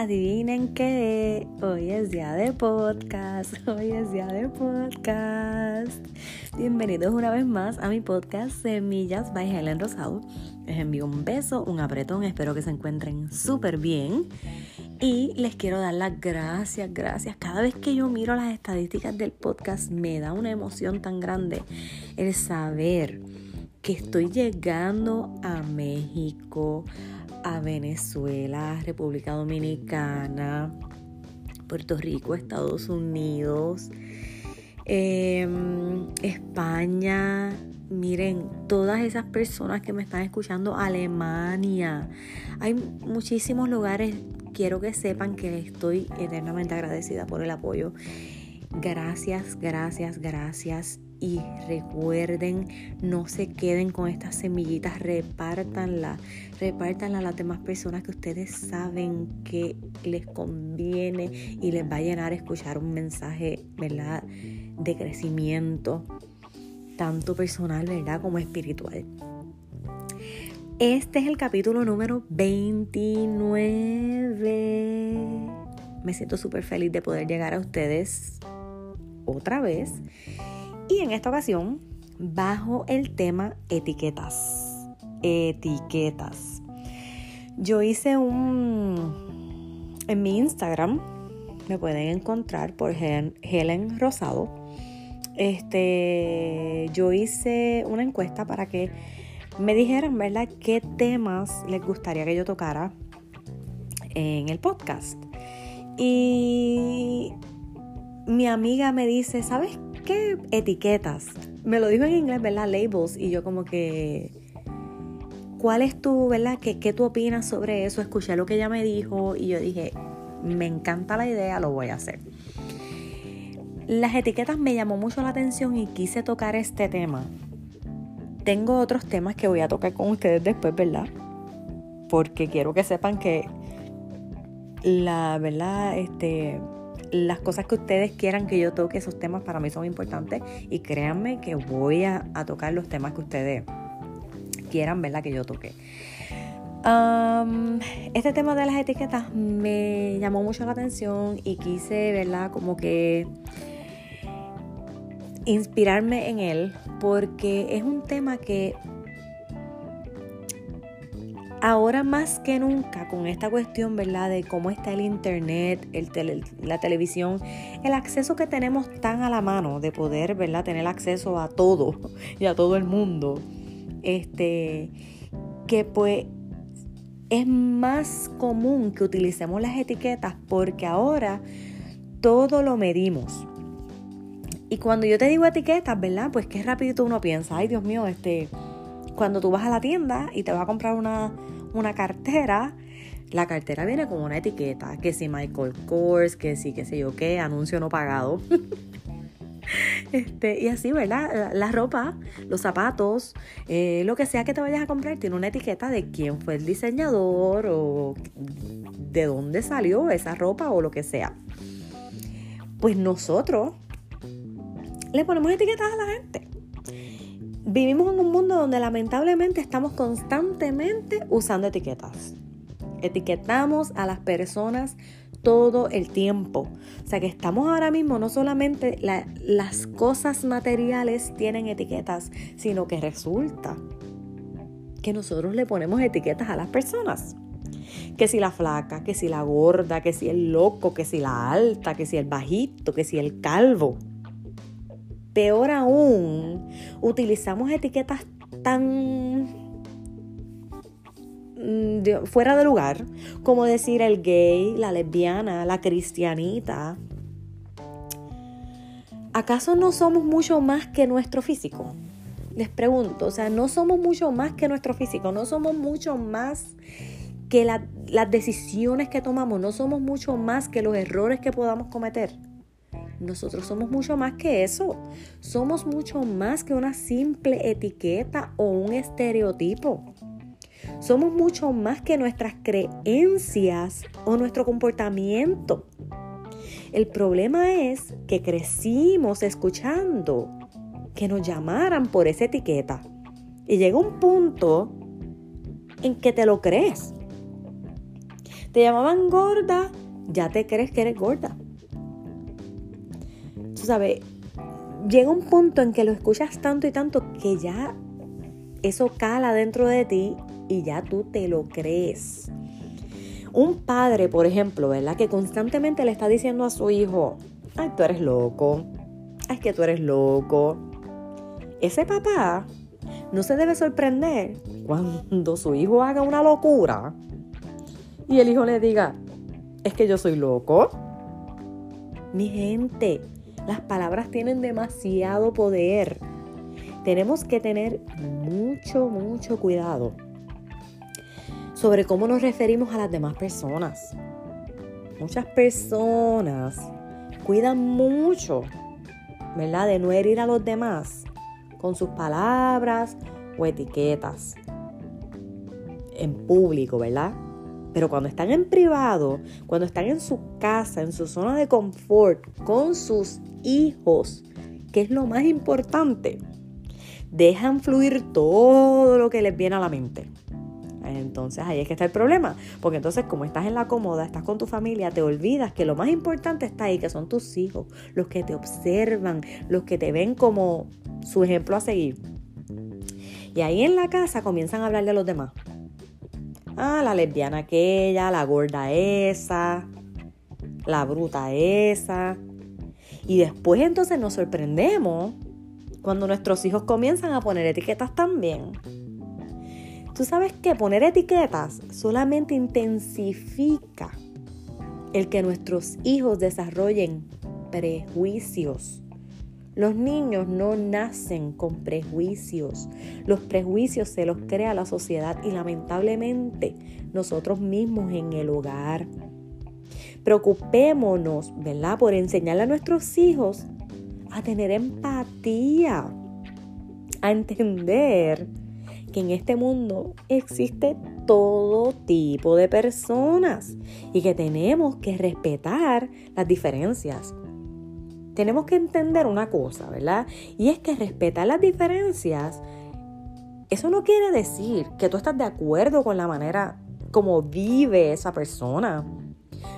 adivinen qué, hoy es día de podcast, hoy es día de podcast. Bienvenidos una vez más a mi podcast Semillas by Helen Rosado. Les envío un beso, un apretón, espero que se encuentren súper bien. Y les quiero dar las gracias, gracias. Cada vez que yo miro las estadísticas del podcast me da una emoción tan grande el saber que estoy llegando a México, a Venezuela, República Dominicana, Puerto Rico, Estados Unidos, em, España. Miren, todas esas personas que me están escuchando, Alemania. Hay muchísimos lugares. Quiero que sepan que estoy eternamente agradecida por el apoyo. Gracias, gracias, gracias y recuerden, no se queden con estas semillitas, repártanla, repártanla a las demás personas que ustedes saben que les conviene y les va a llenar escuchar un mensaje, ¿verdad? De crecimiento, tanto personal, ¿verdad? Como espiritual. Este es el capítulo número 29. Me siento súper feliz de poder llegar a ustedes otra vez y en esta ocasión, bajo el tema etiquetas. Etiquetas. Yo hice un... En mi Instagram me pueden encontrar por Helen Rosado. Este, yo hice una encuesta para que me dijeran, ¿verdad?, qué temas les gustaría que yo tocara en el podcast. Y mi amiga me dice, ¿sabes ¿qué etiquetas? Me lo dijo en inglés, ¿verdad? Labels. Y yo como que, ¿cuál es tu, verdad? ¿Qué, ¿Qué tú opinas sobre eso? Escuché lo que ella me dijo y yo dije, me encanta la idea, lo voy a hacer. Las etiquetas me llamó mucho la atención y quise tocar este tema. Tengo otros temas que voy a tocar con ustedes después, ¿verdad? Porque quiero que sepan que la verdad, este, las cosas que ustedes quieran que yo toque, esos temas para mí son importantes y créanme que voy a, tocar los temas que ustedes quieran, ¿verdad? Que yo toque. este tema de las etiquetas me llamó mucho la atención y quise, ¿verdad? Como que inspirarme en él porque es un tema que Ahora más que nunca con esta cuestión, ¿verdad? De cómo está el internet, la televisión, el acceso que tenemos tan a la mano de poder, ¿verdad? Tener acceso a todo y a todo el mundo. Este, que pues es más común que utilicemos las etiquetas porque ahora todo lo medimos. Y cuando yo te digo etiquetas, ¿verdad? Pues qué rapidito uno piensa, ay Dios mío, este cuando tú vas a la tienda y te vas a comprar una, cartera, la cartera viene con una etiqueta, que si Michael Kors, que si qué sé yo qué, anuncio no pagado. Este, y así, ¿verdad? La ropa, los zapatos, eh, lo que sea que te vayas a comprar, tiene una etiqueta de quién fue el diseñador o de dónde salió esa ropa o lo que sea. Pues nosotros le ponemos etiquetas a la gente. Vivimos en un mundo donde lamentablemente estamos constantemente usando etiquetas. Etiquetamos a las personas todo el tiempo. O sea que estamos ahora mismo, no solamente las cosas materiales tienen etiquetas, sino que resulta que nosotros le ponemos etiquetas a las personas. Que si la flaca, que si la gorda, que si el loco, que si la alta, que si el bajito, que si el calvo. Peor aún, utilizamos etiquetas tan mm, fuera de lugar, como decir el gay, la lesbiana, la cristianita. ¿Acaso no somos mucho más que nuestro físico? Les pregunto, o sea, no somos mucho más que nuestro físico, no somos mucho más que las decisiones que tomamos, no somos mucho más que los errores que podamos cometer. Nosotros somos mucho más que eso. Somos mucho más que una simple etiqueta o un estereotipo. Somos mucho más que nuestras creencias o nuestro comportamiento. El problema es que crecimos escuchando que nos llamaran por esa etiqueta. Y llega un punto en que te lo crees. Te llamaban gorda, ya te crees que eres gorda. Sabes, llega un punto en que lo escuchas tanto y tanto que ya eso cala dentro de ti y ya tú te lo crees. Un padre, por ejemplo, ¿verdad? Que constantemente le está diciendo a su hijo, ay, tú eres loco, ay, que tú eres loco. Ese papá no se debe sorprender cuando su hijo haga una locura y el hijo le diga, es que yo soy loco. Mi gente, las palabras tienen demasiado poder. Tenemos que tener mucho, mucho cuidado sobre cómo nos referimos a las demás personas. Muchas personas cuidan mucho, ¿verdad? De no herir a los demás con sus palabras o etiquetas en público, ¿verdad? Pero cuando están en privado, cuando están en su casa, en su zona de confort, con sus hijos, que es lo más importante, dejan fluir todo lo que les viene a la mente. Entonces ahí es que está el problema, porque entonces como estás en la cómoda, estás con tu familia, te olvidas que lo más importante está ahí, que son tus hijos, los que te observan, los que te ven como su ejemplo a seguir. Y ahí en la casa comienzan a hablarle a los demás. Ah, la lesbiana aquella, la gorda esa, la bruta esa. Y después entonces nos sorprendemos cuando nuestros hijos comienzan a poner etiquetas también. Tú sabes que poner etiquetas solamente intensifica el que nuestros hijos desarrollen prejuicios. Los niños no nacen con prejuicios. Los prejuicios se los crea la sociedad y lamentablemente nosotros mismos en el hogar. Preocupémonos, ¿verdad? Por enseñarle a nuestros hijos a tener empatía, a entender que en este mundo existe todo tipo de personas y que tenemos que respetar las diferencias. Tenemos que entender una cosa, ¿verdad? Y es que respetar las diferencias, eso no quiere decir que tú estás de acuerdo con la manera como vive esa persona.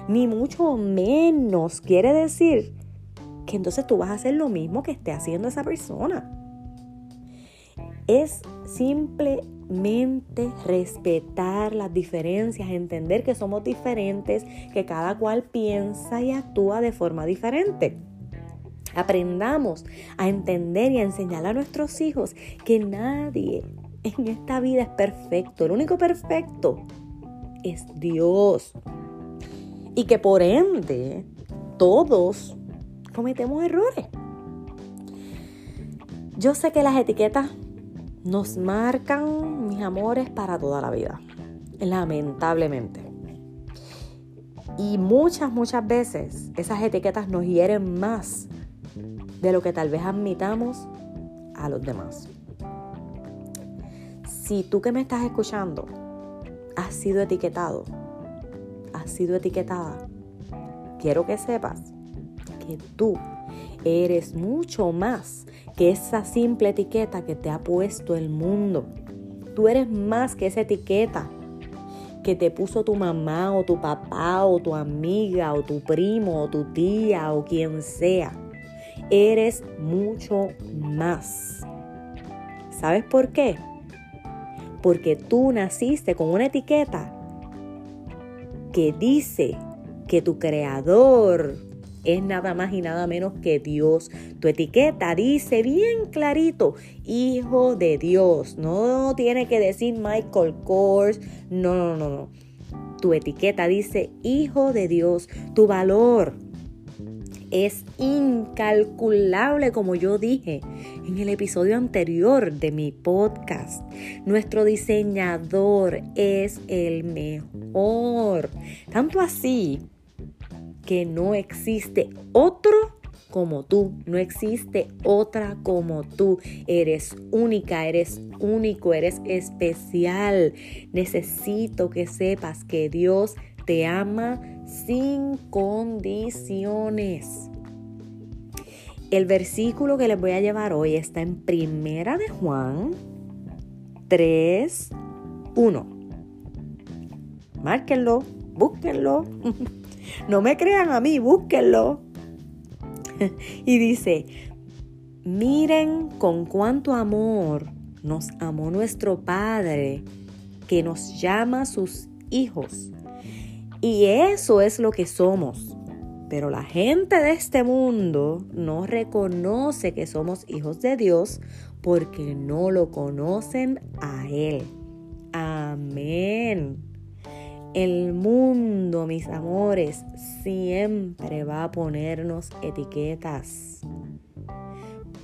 Ni mucho menos quiere decir que entonces tú vas a hacer lo mismo que esté haciendo esa persona es simplemente respetar las diferencias, entender que somos diferentes, que cada cual piensa y actúa de forma diferente. Aprendamos a entender y a enseñar a nuestros hijos que nadie en esta vida es perfecto. El único perfecto es Dios. Y que por ende todos cometemos errores. Yo sé que las etiquetas nos marcan, mis amores, para toda la vida. Lamentablemente. Y muchas, muchas veces esas etiquetas nos hieren más de lo que tal vez admitamos a los demás. Si tú que me estás escuchando has sido etiquetado, has sido etiquetada, quiero que sepas que tú eres mucho más que esa simple etiqueta que te ha puesto el mundo. Tú eres más que esa etiqueta que te puso tu mamá o tu papá o tu amiga o tu primo o tu tía o quien sea. Eres mucho más. ¿Sabes por qué? Porque tú naciste con una etiqueta que dice que tu creador es nada más y nada menos que Dios. Tu etiqueta dice bien clarito, hijo de Dios. No tiene que decir Michael Kors. No, no, no, no. Tu etiqueta dice hijo de Dios. Tu valor es incalculable, como yo dije en el episodio anterior de mi podcast. Nuestro diseñador es el mejor. Tanto así que no existe otro como tú, no existe otra como tú. Eres única, eres único, eres especial. Necesito que sepas que Dios te ama sin condiciones. El versículo que les voy a llevar hoy está en Primera de Juan 3, 1. Márquenlo búsquenlo. no me crean a mí, búsquenlo. y dice, miren con cuánto amor nos amó nuestro Padre, que nos llama sus hijos. Y eso es lo que somos. Pero la gente de este mundo no reconoce que somos hijos de Dios porque no lo conocen a Él. Amén. El mundo, mis amores, siempre va a ponernos etiquetas.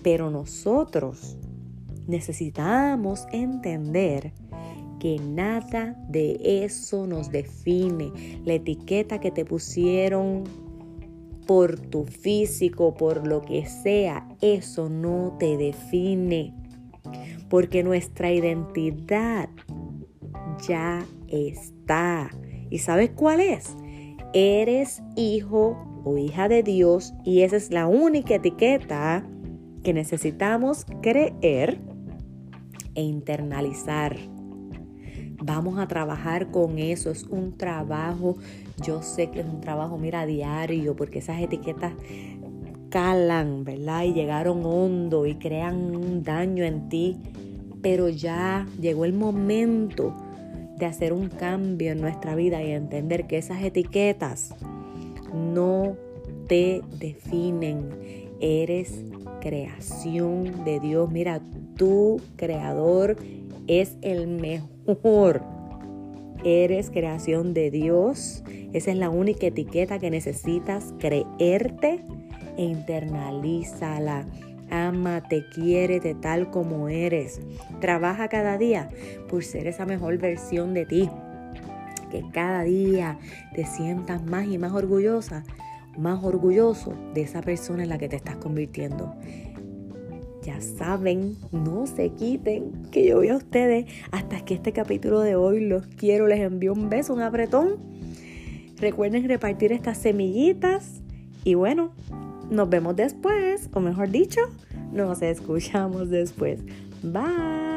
Pero nosotros necesitamos entender que nada de eso nos define. La etiqueta que te pusieron por tu físico, por lo que sea, eso no te define. Porque nuestra identidad ya está. ¿Y sabes cuál es? Eres hijo o hija de Dios y esa es la única etiqueta que necesitamos creer e internalizar. Vamos a trabajar con eso, es un trabajo, yo sé que es un trabajo, mira, diario, porque esas etiquetas calan, ¿verdad? Y llegaron hondo y crean un daño en ti, pero ya llegó el momento de hacer un cambio en nuestra vida y entender que esas etiquetas no te definen. Eres creación de Dios. Mira, tu creador es el mejor. Eres creación de Dios. Esa es la única etiqueta que necesitas creerte e internalízala. Ámate, quiérete tal como eres. Trabaja cada día por ser esa mejor versión de ti. Que cada día te sientas más y más orgullosa, más orgulloso de esa persona en la que te estás convirtiendo. Ya saben, no se quiten, que yo voy a ustedes hasta que este capítulo de hoy los quiero, les envío un beso, un apretón. Recuerden repartir estas semillitas y bueno, nos vemos después, o mejor dicho, nos escuchamos después. Bye.